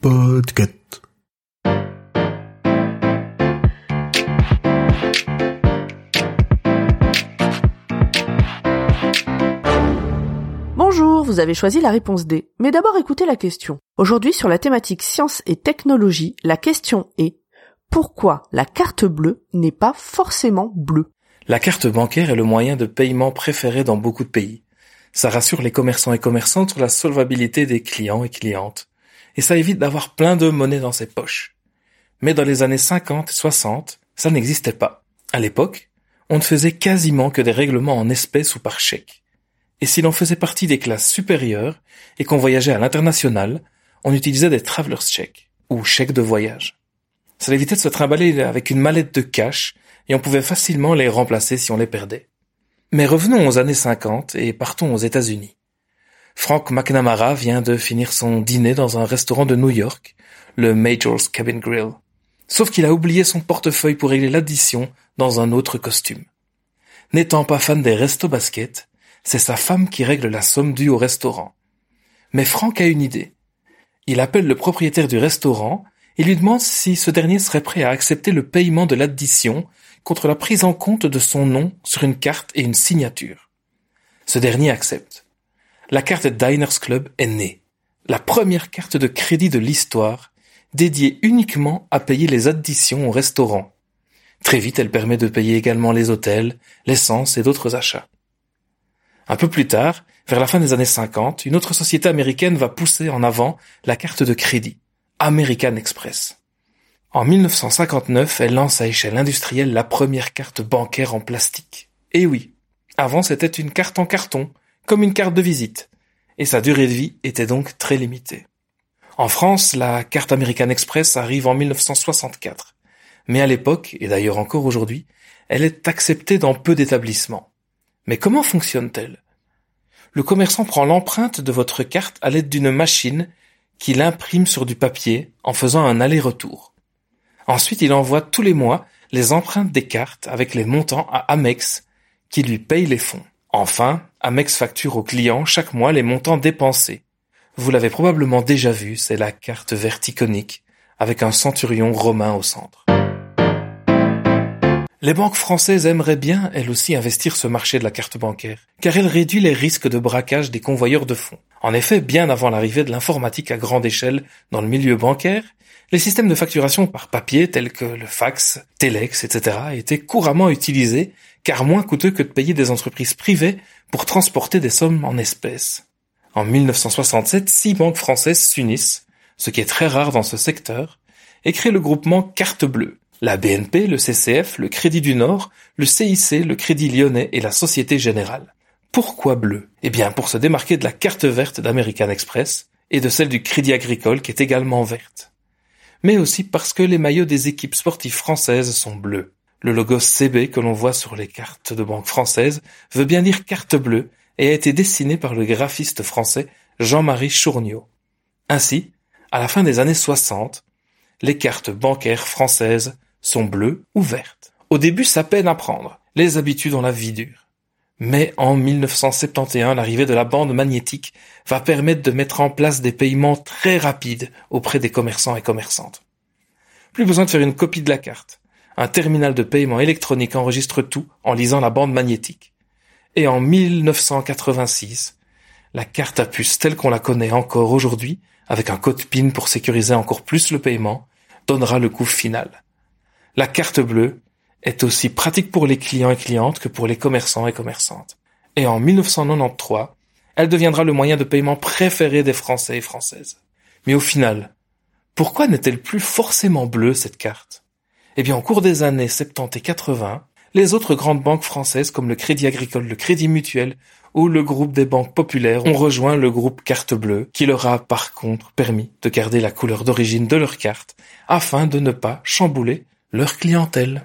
Podcast. Bonjour, vous avez choisi la réponse D. Mais d'abord écoutez la question. Aujourd'hui sur la thématique science et technologie, la question est pourquoi la carte bleue n'est pas forcément bleue? La carte bancaire est le moyen de paiement préféré dans beaucoup de pays. Ça rassure les commerçants et commerçantes sur la solvabilité des clients et clientes. Et ça évite d'avoir plein de monnaie dans ses poches. Mais dans les années 50 et 60, ça n'existait pas. À l'époque, on ne faisait quasiment que des règlements en espèces ou par chèque. Et si l'on faisait partie des classes supérieures et qu'on voyageait à l'international, on utilisait des travelers checks ou chèques de voyage. Ça évitait de se trimballer avec une mallette de cash et on pouvait facilement les remplacer si on les perdait. Mais revenons aux années 50 et partons aux États-Unis. Frank McNamara vient de finir son dîner dans un restaurant de New York, le Major's Cabin Grill. Sauf qu'il a oublié son portefeuille pour régler l'addition dans un autre costume. N'étant pas fan des restos basket, c'est sa femme qui règle la somme due au restaurant. Mais Frank a une idée. Il appelle le propriétaire du restaurant et lui demande si ce dernier serait prêt à accepter le paiement de l'addition contre la prise en compte de son nom sur une carte et une signature. Ce dernier accepte. La carte Diners Club est née. La première carte de crédit de l'histoire, dédiée uniquement à payer les additions au restaurant. Très vite, elle permet de payer également les hôtels, l'essence et d'autres achats. Un peu plus tard, vers la fin des années 50, une autre société américaine va pousser en avant la carte de crédit, American Express. En 1959, elle lance à échelle industrielle la première carte bancaire en plastique. Et oui, avant c'était une carte en carton, comme une carte de visite, et sa durée de vie était donc très limitée. En France, la carte American Express arrive en 1964, mais à l'époque, et d'ailleurs encore aujourd'hui, elle est acceptée dans peu d'établissements. Mais comment fonctionne-t-elle? Le commerçant prend l'empreinte de votre carte à l'aide d'une machine qu'il imprime sur du papier en faisant un aller-retour. Ensuite, il envoie tous les mois les empreintes des cartes avec les montants à Amex qui lui paye les fonds. Enfin, Amex facture au client chaque mois les montants dépensés. Vous l'avez probablement déjà vu, c'est la carte verticonique avec un centurion romain au centre. Les banques françaises aimeraient bien, elles aussi, investir ce marché de la carte bancaire, car elle réduit les risques de braquage des convoyeurs de fonds. En effet, bien avant l'arrivée de l'informatique à grande échelle dans le milieu bancaire, les systèmes de facturation par papier tels que le fax, Telex, etc. étaient couramment utilisés, car moins coûteux que de payer des entreprises privées pour transporter des sommes en espèces. En 1967, six banques françaises s'unissent, ce qui est très rare dans ce secteur, et créent le groupement Carte Bleue, la BNP, le CCF, le Crédit du Nord, le CIC, le Crédit Lyonnais et la Société Générale. Pourquoi bleu Eh bien, pour se démarquer de la carte verte d'American Express et de celle du Crédit Agricole qui est également verte. Mais aussi parce que les maillots des équipes sportives françaises sont bleus. Le logo CB que l'on voit sur les cartes de banque françaises veut bien dire carte bleue et a été dessiné par le graphiste français Jean-Marie Chourniot. Ainsi, à la fin des années 60, les cartes bancaires françaises sont bleues ou vertes. Au début, ça peine à prendre. Les habitudes ont la vie dure. Mais en 1971, l'arrivée de la bande magnétique va permettre de mettre en place des paiements très rapides auprès des commerçants et commerçantes. Plus besoin de faire une copie de la carte. Un terminal de paiement électronique enregistre tout en lisant la bande magnétique. Et en 1986, la carte à puce telle qu'on la connaît encore aujourd'hui, avec un code PIN pour sécuriser encore plus le paiement, donnera le coup final. La carte bleue est aussi pratique pour les clients et clientes que pour les commerçants et commerçantes. Et en 1993, elle deviendra le moyen de paiement préféré des Français et Françaises. Mais au final, pourquoi n'est-elle plus forcément bleue cette carte? Eh bien, au cours des années 70 et 80, les autres grandes banques françaises comme le Crédit Agricole, le Crédit Mutuel où le groupe des banques populaires ont rejoint le groupe Carte Bleue, qui leur a par contre permis de garder la couleur d'origine de leur carte, afin de ne pas chambouler leur clientèle.